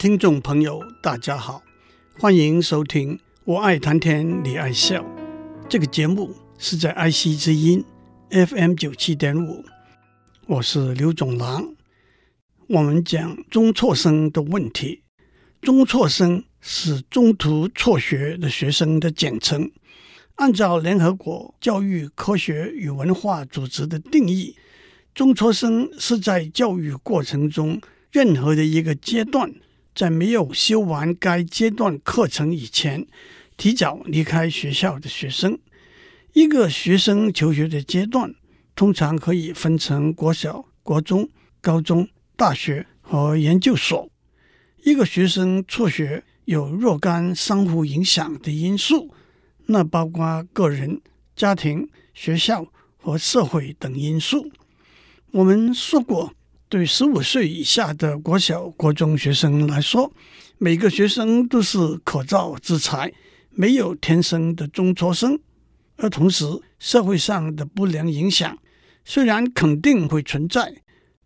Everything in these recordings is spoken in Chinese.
听众朋友，大家好，欢迎收听《我爱谈天，你爱笑》这个节目，是在爱惜之音 FM 九七点五，我是刘总郎。我们讲中辍生的问题，中辍生是中途辍学的学生的简称。按照联合国教育科学与文化组织的定义，中辍生是在教育过程中任何的一个阶段。在没有修完该阶段课程以前，提早离开学校的学生。一个学生求学的阶段，通常可以分成国小、国中、高中、大学和研究所。一个学生辍学有若干相互影响的因素，那包括个人、家庭、学校和社会等因素。我们说过。对十五岁以下的国小、国中学生来说，每个学生都是可造之材，没有天生的中辍生。而同时，社会上的不良影响虽然肯定会存在，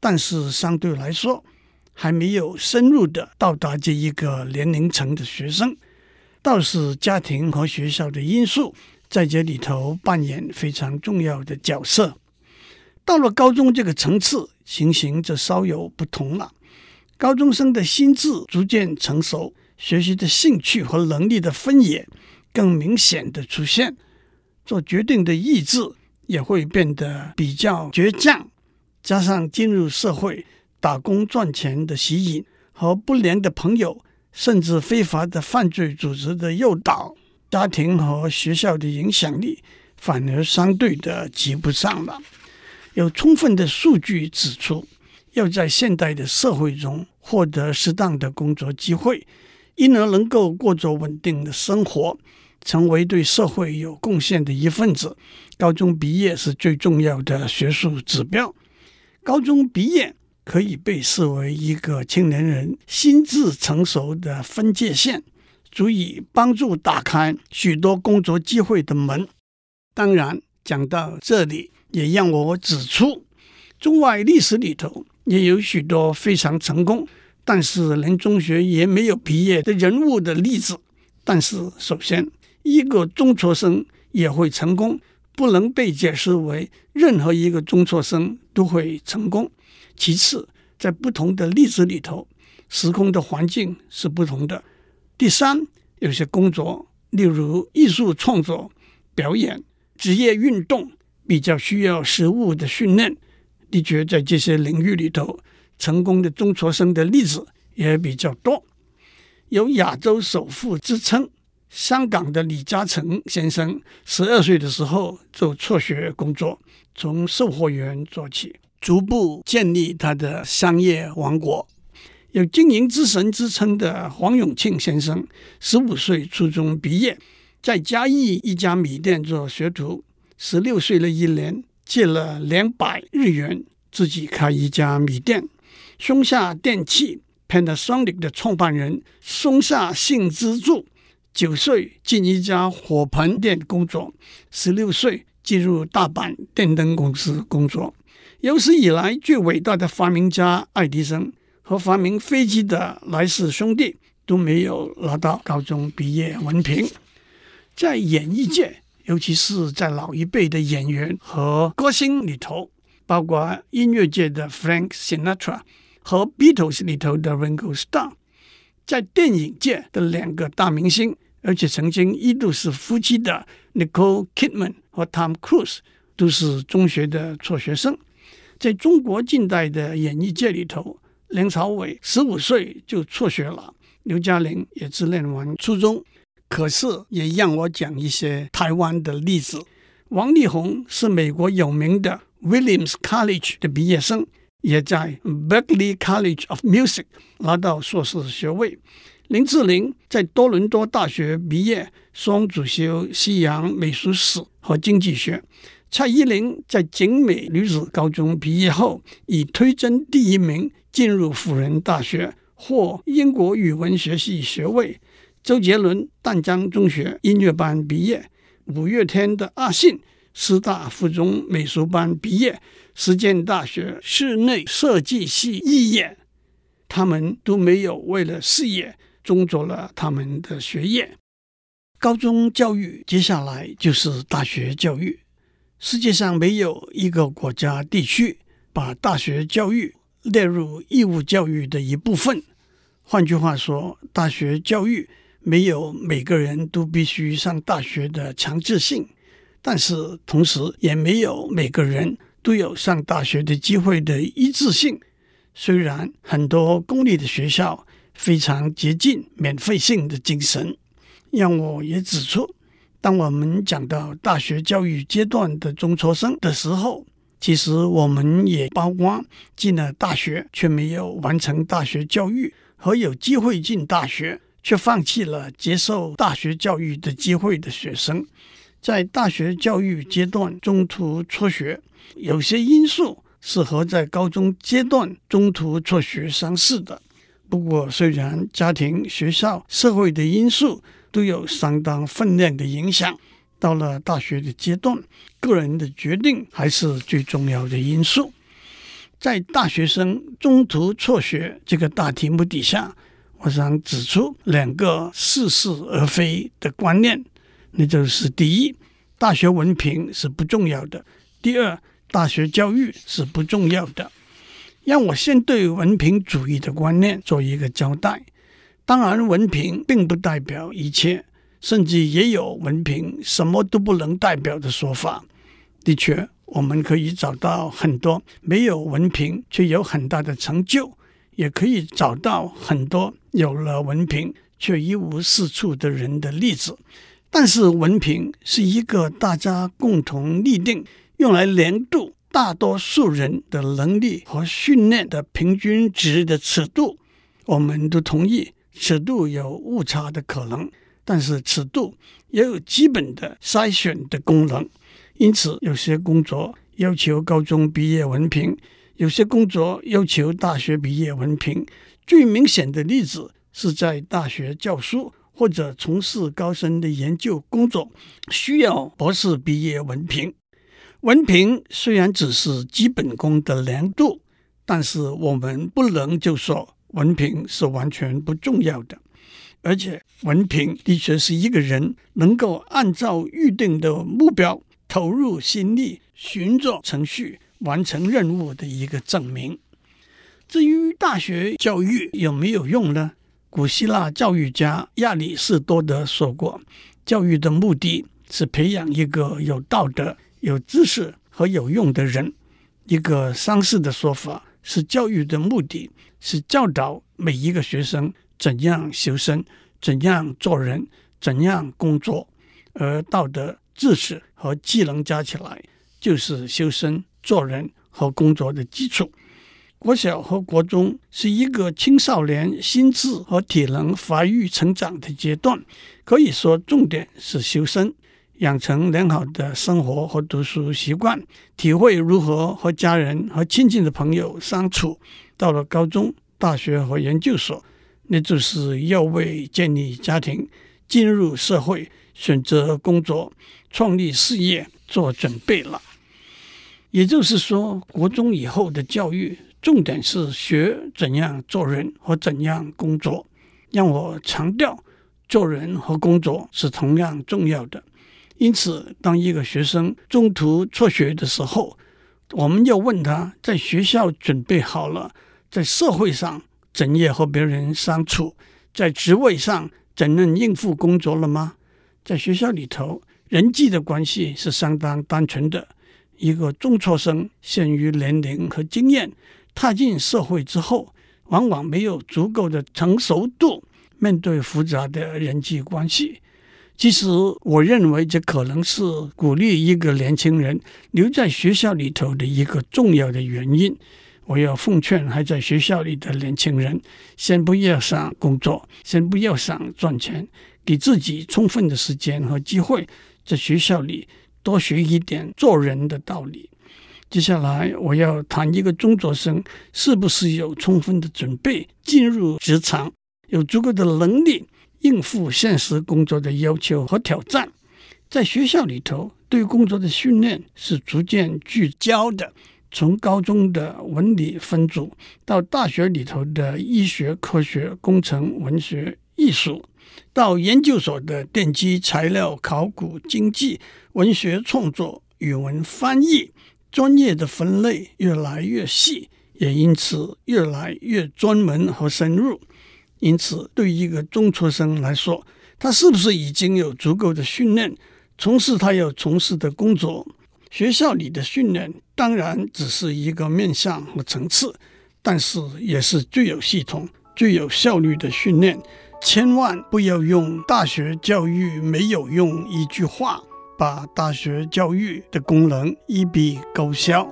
但是相对来说，还没有深入的到达这一个年龄层的学生。倒是家庭和学校的因素在这里头扮演非常重要的角色。到了高中这个层次，情形就稍有不同了。高中生的心智逐渐成熟，学习的兴趣和能力的分野更明显的出现，做决定的意志也会变得比较倔强。加上进入社会打工赚钱的吸引和不良的朋友，甚至非法的犯罪组织的诱导，家庭和学校的影响力反而相对的及不上了。有充分的数据指出，要在现代的社会中获得适当的工作机会，因而能够过着稳定的生活，成为对社会有贡献的一份子。高中毕业是最重要的学术指标。高中毕业可以被视为一个青年人心智成熟的分界线，足以帮助打开许多工作机会的门。当然，讲到这里。也让我指出，中外历史里头也有许多非常成功，但是连中学也没有毕业的人物的例子。但是，首先，一个中辍生也会成功，不能被解释为任何一个中辍生都会成功。其次，在不同的例子里头，时空的环境是不同的。第三，有些工作，例如艺术创作、表演、职业运动。比较需要实务的训练，的确在这些领域里头，成功的中辍生的例子也比较多。有亚洲首富之称，香港的李嘉诚先生，十二岁的时候就辍学工作，从售货员做起，逐步建立他的商业王国。有经营之神之称的黄永庆先生，十五岁初中毕业，在嘉义一家米店做学徒。十六岁的一年，借了两百日元，自己开一家米店。松下电器 Panasonic 的创办人松下幸之助，九岁进一家火盆店工作，十六岁进入大阪电灯公司工作。有史以来最伟大的发明家爱迪生和发明飞机的莱斯兄弟都没有拿到高中毕业文凭，在演艺界。尤其是在老一辈的演员和歌星里头，包括音乐界的 Frank Sinatra 和 Beatles 里头的 Ringo Starr，在电影界的两个大明星，而且曾经一度是夫妻的 Nicole Kidman 和 Tom Cruise 都是中学的辍学生。在中国近代的演艺界里头，梁朝伟十五岁就辍学了，刘嘉玲也只念完初中。可是也让我讲一些台湾的例子。王力宏是美国有名的 Williams College 的毕业生，也在 Berkeley College of Music 拿到硕士学位。林志玲在多伦多大学毕业，双主修西洋美术史和经济学。蔡依林在景美女子高中毕业后，以推甄第一名进入辅仁大学，获英国语文学系学位。周杰伦淡江中学音乐班毕业，五月天的阿信师大附中美术班毕业，实践大学室内设计系肄业。他们都没有为了事业中断了他们的学业。高中教育接下来就是大学教育。世界上没有一个国家地区把大学教育列入义务教育的一部分。换句话说，大学教育没有每个人都必须上大学的强制性，但是同时也没有每个人都有上大学的机会的一致性。虽然很多公立的学校非常接近免费性的精神，让我也指出，当我们讲到大学教育阶段的中辍生的时候，其实我们也包括进了大学却没有完成大学教育，和有机会进大学却放弃了接受大学教育的机会的学生。在大学教育阶段中途辍学，有些因素。是和在高中阶段中途辍学相似的。不过，虽然家庭、学校、社会的因素都有相当分量的影响，到了大学的阶段，个人的决定还是最重要的因素。在大学生中途辍学这个大题目底下，我想指出两个似是而非的观念，那就是：第一，大学文凭是不重要的；第二，大学教育是不重要的，让我先对文凭主义的观念做一个交代。当然，文凭并不代表一切，甚至也有文凭什么都不能代表的说法。的确，我们可以找到很多没有文凭却有很大的成就，也可以找到很多有了文凭却一无是处的人的例子。但是，文凭是一个大家共同拟定。用来量度大多数人的能力和训练的平均值的尺度，我们都同意尺度有误差的可能，但是尺度也有基本的筛选的功能。因此，有些工作要求高中毕业文凭，有些工作要求大学毕业文凭。最明显的例子是在大学教书或者从事高深的研究工作，需要博士毕业文凭。文凭虽然只是基本功的量度，但是我们不能就说文凭是完全不重要的。而且，文凭的确是一个人能够按照预定的目标投入心力、循着程序完成任务的一个证明。至于大学教育有没有用呢？古希腊教育家亚里士多德说过：“教育的目的是培养一个有道德。”有知识和有用的人，一个相似的说法是，教育的目的是教导每一个学生怎样修身、怎样做人、怎样工作，而道德、知识和技能加起来，就是修身、做人和工作的基础。国小和国中是一个青少年心智和体能发育成长的阶段，可以说重点是修身。养成良好的生活和读书习惯，体会如何和家人和亲近的朋友相处。到了高中、大学和研究所，那就是要为建立家庭、进入社会、选择工作、创立事业做准备了。也就是说，国中以后的教育重点是学怎样做人和怎样工作。让我强调，做人和工作是同样重要的。因此，当一个学生中途辍学的时候，我们要问他在学校准备好了，在社会上怎样和别人相处，在职位上怎样应付工作了吗？在学校里头，人际的关系是相当单纯的。一个中辍生限于年龄和经验，踏进社会之后，往往没有足够的成熟度面对复杂的人际关系。其实，我认为这可能是鼓励一个年轻人留在学校里头的一个重要的原因。我要奉劝还在学校里的年轻人，先不要想工作，先不要想赚钱，给自己充分的时间和机会，在学校里多学一点做人的道理。接下来，我要谈一个中辍生是不是有充分的准备进入职场，有足够的能力。应付现实工作的要求和挑战，在学校里头，对工作的训练是逐渐聚焦的，从高中的文理分组到大学里头的医学、科学、工程、文学、艺术，到研究所的电机、材料、考古、经济、文学创作、语文翻译，专业的分类越来越细，也因此越来越专门和深入。因此，对于一个中辍生来说，他是不是已经有足够的训练，从事他要从事的工作？学校里的训练当然只是一个面向和层次，但是也是最有系统、最有效率的训练。千万不要用“大学教育没有用”一句话，把大学教育的功能一笔勾销。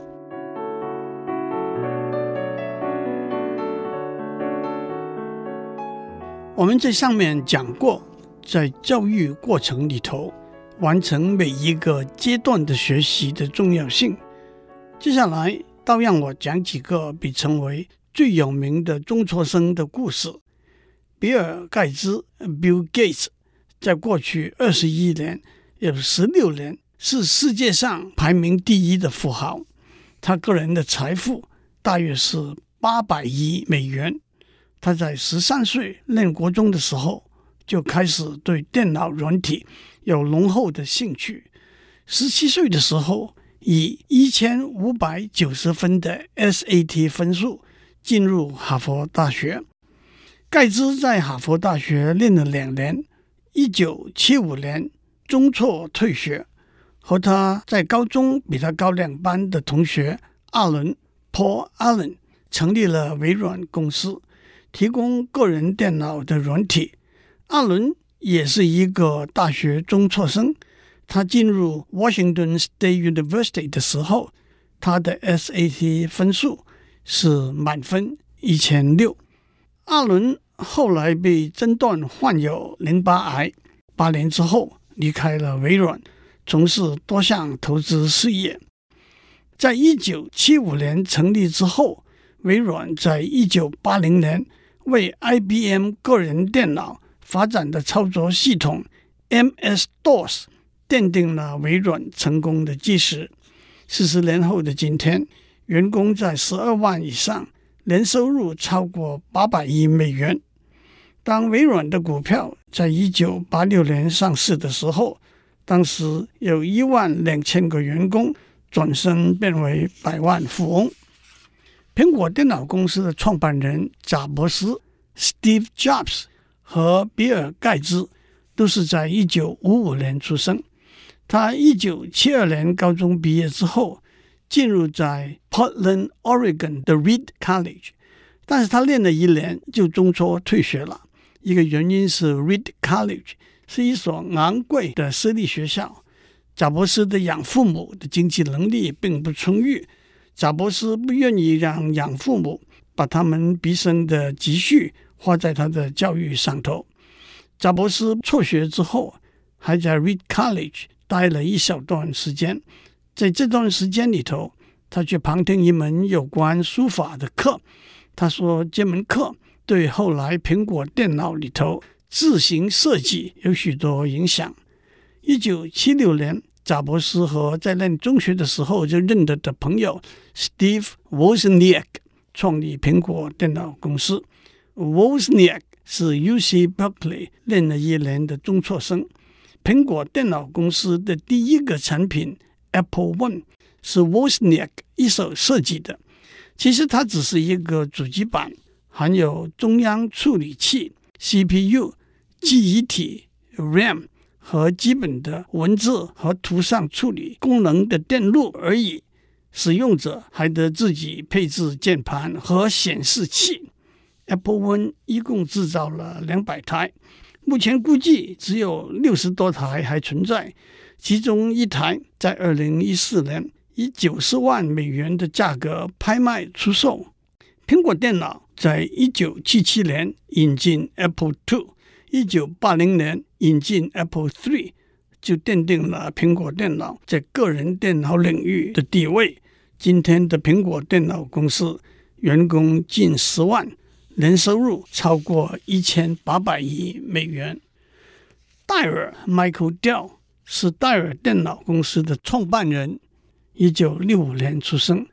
我们在上面讲过，在教育过程里头，完成每一个阶段的学习的重要性。接下来，倒让我讲几个被称为最有名的中辍生的故事。比尔盖茨 （Bill Gates） 在过去二十一年有十六年是世界上排名第一的富豪，他个人的财富大约是八百亿美元。他在十三岁念国中的时候就开始对电脑软体。有浓厚的兴趣。十七岁的时候，以一千五百九十分的 SAT 分数进入哈佛大学。盖茨在哈佛大学念了两年，一九七五年中辍退学，和他在高中比他高两班的同学阿伦 Paul Allen 成立了微软公司，提供个人电脑的软体。阿伦。也是一个大学中辍生，他进入 Washington State University 的时候，他的 SAT 分数是满分一千六。阿伦后来被诊断患有淋巴癌，八年之后离开了微软，从事多项投资事业。在一九七五年成立之后，微软在一九八零年为 IBM 个人电脑。发展的操作系统 MS-DOS 奠定了微软成功的基石。四十年后的今天，员工在十二万以上，年收入超过八百亿美元。当微软的股票在一九八六年上市的时候，当时有一万两千个员工转身变为百万富翁。苹果电脑公司的创办人贾伯斯 （Steve Jobs）。和比尔盖茨都是在一九五五年出生。他一九七二年高中毕业之后，进入在 Portland, Oregon 的 Reed College，但是他练了一年就中辍退学了。一个原因是 Reed College 是一所昂贵的私立学校，贾伯斯的养父母的经济能力并不充裕，贾伯斯不愿意让养父母把他们毕生的积蓄。花在他的教育上头。贾伯斯辍学之后，还在 Reed College 待了一小段时间。在这段时间里头，他去旁听一门有关书法的课。他说，这门课对后来苹果电脑里头字形设计有许多影响。一九七六年，贾伯斯和在念中学的时候就认得的朋友 Steve Wozniak 创立苹果电脑公司。Wozniak 是 UC Berkeley 念了一年的中辍生。苹果电脑公司的第一个产品 Apple One 是 Wozniak 一手设计的。其实它只是一个主机板，含有中央处理器 CPU、记忆体 RAM 和基本的文字和图像处理功能的电路而已。使用者还得自己配置键盘和显示器。Apple One 一共制造了两百台，目前估计只有六十多台还存在。其中一台在二零一四年以九十万美元的价格拍卖出售。苹果电脑在一九七七年引进 Apple Two，一九八零年引进 Apple Three，就奠定了苹果电脑在个人电脑领域的地位。今天的苹果电脑公司员工近十万。年收入超过一千八百亿美元。戴尔 Michael Dell 是戴尔电脑公司的创办人，一九六五年出生。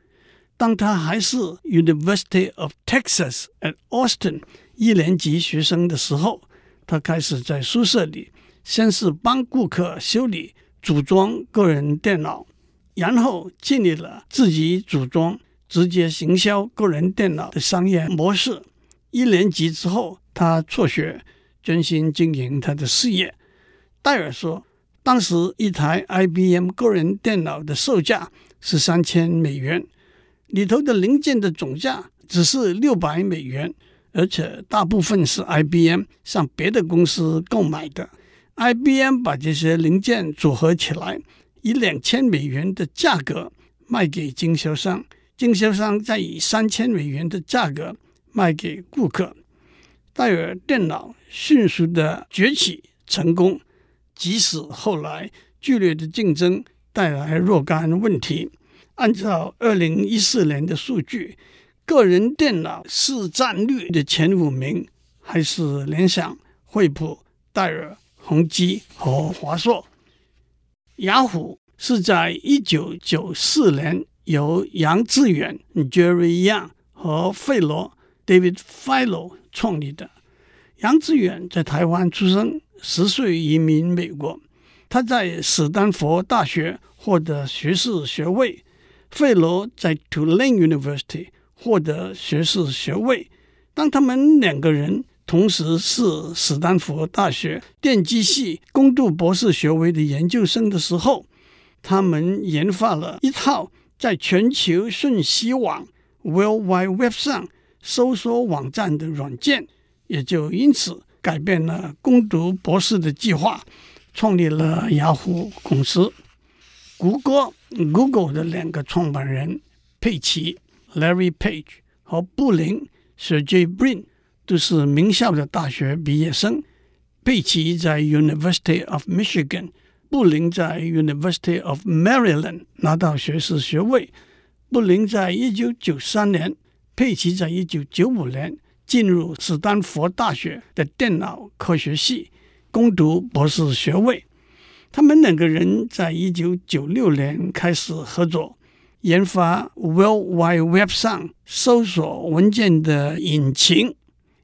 当他还是 University of Texas at Austin 一年级学生的时候，他开始在宿舍里先是帮顾客修理、组装个人电脑，然后建立了自己组装、直接行销个人电脑的商业模式。一年级之后，他辍学，专心经营他的事业。戴尔说，当时一台 IBM 个人电脑的售价是三千美元，里头的零件的总价只是六百美元，而且大部分是 IBM 向别的公司购买的。IBM 把这些零件组合起来，以两千美元的价格卖给经销商，经销商再以三千美元的价格卖给顾客。戴尔电脑迅速的崛起成功。即使后来剧烈的竞争带来若干问题，按照二零一四年的数据，个人电脑市占率的前五名还是联想、惠普、戴尔、宏基和华硕。雅虎是在一九九四年由杨致远 （Jerry Yang） 和费罗 （David Filo） 创立的。杨致远在台湾出生。十岁移民美国，他在史丹佛大学获得学士学位，费罗在 Tulane University 获得学士学位。当他们两个人同时是史丹佛大学电机系攻读博士学位的研究生的时候，他们研发了一套在全球讯息网 World Wide Web 上搜索网站的软件，也就因此。改变了攻读博士的计划，创立了雅虎公司。谷歌 （Google） 的两个创办人佩奇 （Larry Page） 和布林 （Sergey Brin） 都是名校的大学毕业生。佩奇在 University of Michigan，布林在 University of Maryland 拿到学士学位。布林在一九九三年，佩奇在一九九五年。进入史丹佛大学的电脑科学系攻读博士学位。他们两个人在一九九六年开始合作，研发 World Wide Web 上搜索文件的引擎。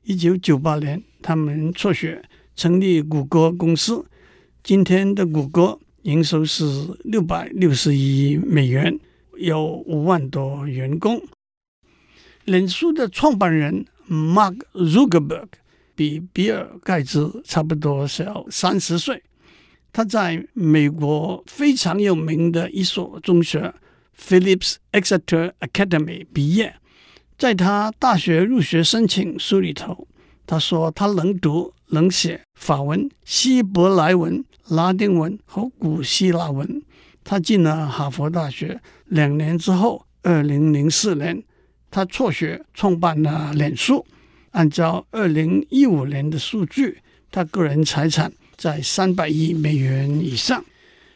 一九九八年，他们辍学成立谷歌公司。今天的谷歌营收是六百六十亿美元，有五万多员工。脸书的创办人。Mark Zuckerberg 比比尔盖茨差不多小三十岁。他在美国非常有名的一所中学 Phillips Exeter Academy 毕业。在他大学入学申请书里头，他说他能读能写法文、希伯来文、拉丁文和古希腊文。他进了哈佛大学，两年之后，二零零四年。他辍学创办了脸书，按照二零一五年的数据，他个人财产在三百亿美元以上。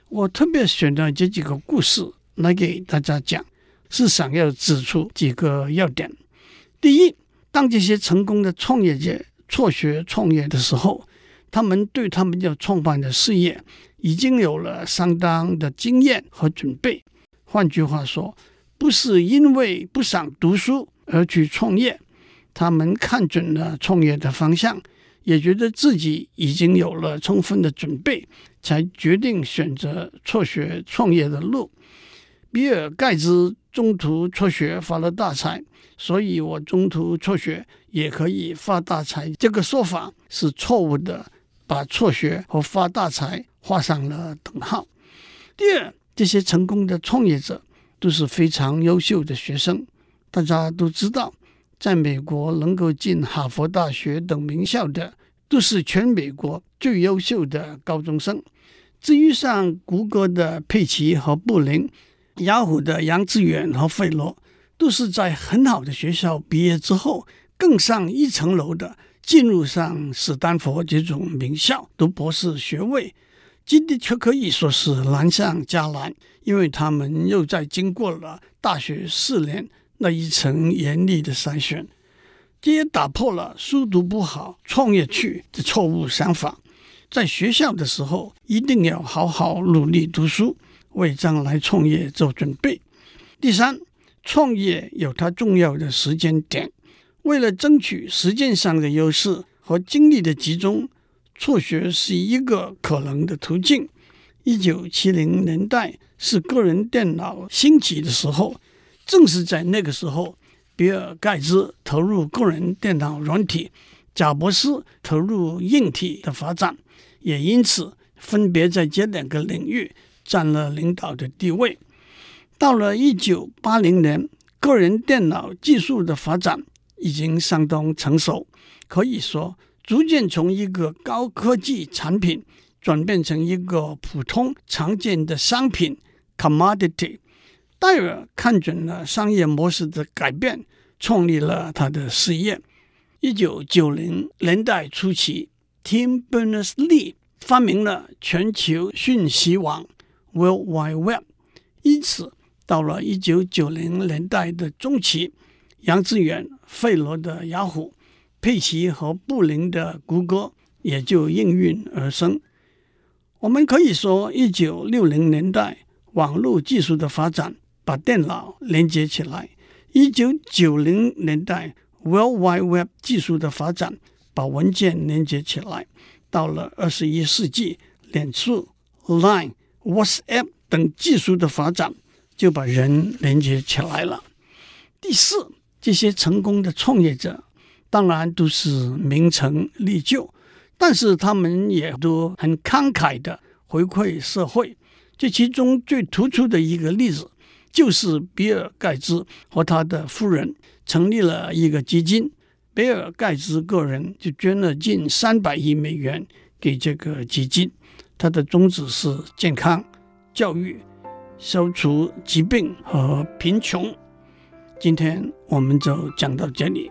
我特别选了这几个故事来给大家讲，是想要指出几个要点。第一，当这些成功的创业者辍学创业的时候，他们对他们要创办的事业已经有了相当的经验和准备。换句话说，不是因为不想读书而去创业，他们看准了创业的方向，也觉得自己已经有了充分的准备，才决定选择辍学创业的路。比尔盖茨中途辍学发了大财，所以我中途辍学也可以发大财。这个说法是错误的，把辍学和发大财画上了等号。第二，这些成功的创业者。都是非常优秀的学生，大家都知道，在美国能够进哈佛大学等名校的，都是全美国最优秀的高中生。至于像谷歌的佩奇和布林，雅虎的杨致远和费罗，都是在很好的学校毕业之后，更上一层楼的，进入上史丹佛这种名校读博士学位。今天却可以说是难上加难，因为他们又在经过了大学四年那一层严厉的筛选，这也打破了书读不好创业去的错误想法。在学校的时候，一定要好好努力读书，为将来创业做准备。第三，创业有它重要的时间点。为了争取时间上的优势和精力的集中，辍学是一个可能的途径。一九七零年代是个人电脑兴起的时候，正是在那个时候，比尔盖茨投入个人电脑软体，贾伯斯投入硬体的发展，也因此分别在这两个领域占了领导的地位。到了一九八零年，个人电脑技术的发展已经相当成熟，可以说逐渐从一个高科技产品。转变成一个普通常见的商品 （commodity）。戴尔看准了商业模式的改变，创立了他的事业。一九九零年代初期，Tim Berners-Lee 发明了全球讯息网 （World Wide Web）。因此，到了一九九零年代的中期，杨致远、费罗的雅虎、佩奇和布林的谷歌也就应运而生。我们可以说，一九六零年代网络技术的发展把电脑连接起来；一九九零年代 World Wide Web 技术的发展把文件连接起来；到了二十一世纪，脸书、Line、WhatsApp 等技术的发展就把人连接起来了。第四，这些成功的创业者当然都是名成利就。但是他们也都很慷慨地回馈社会。这其中最突出的一个例子，就是比尔盖茨和他的夫人成立了一个基金，比尔盖茨个人就捐了近三百亿美元给这个基金。他的宗旨是健康、教育、消除疾病和贫穷。今天我们就讲到这里，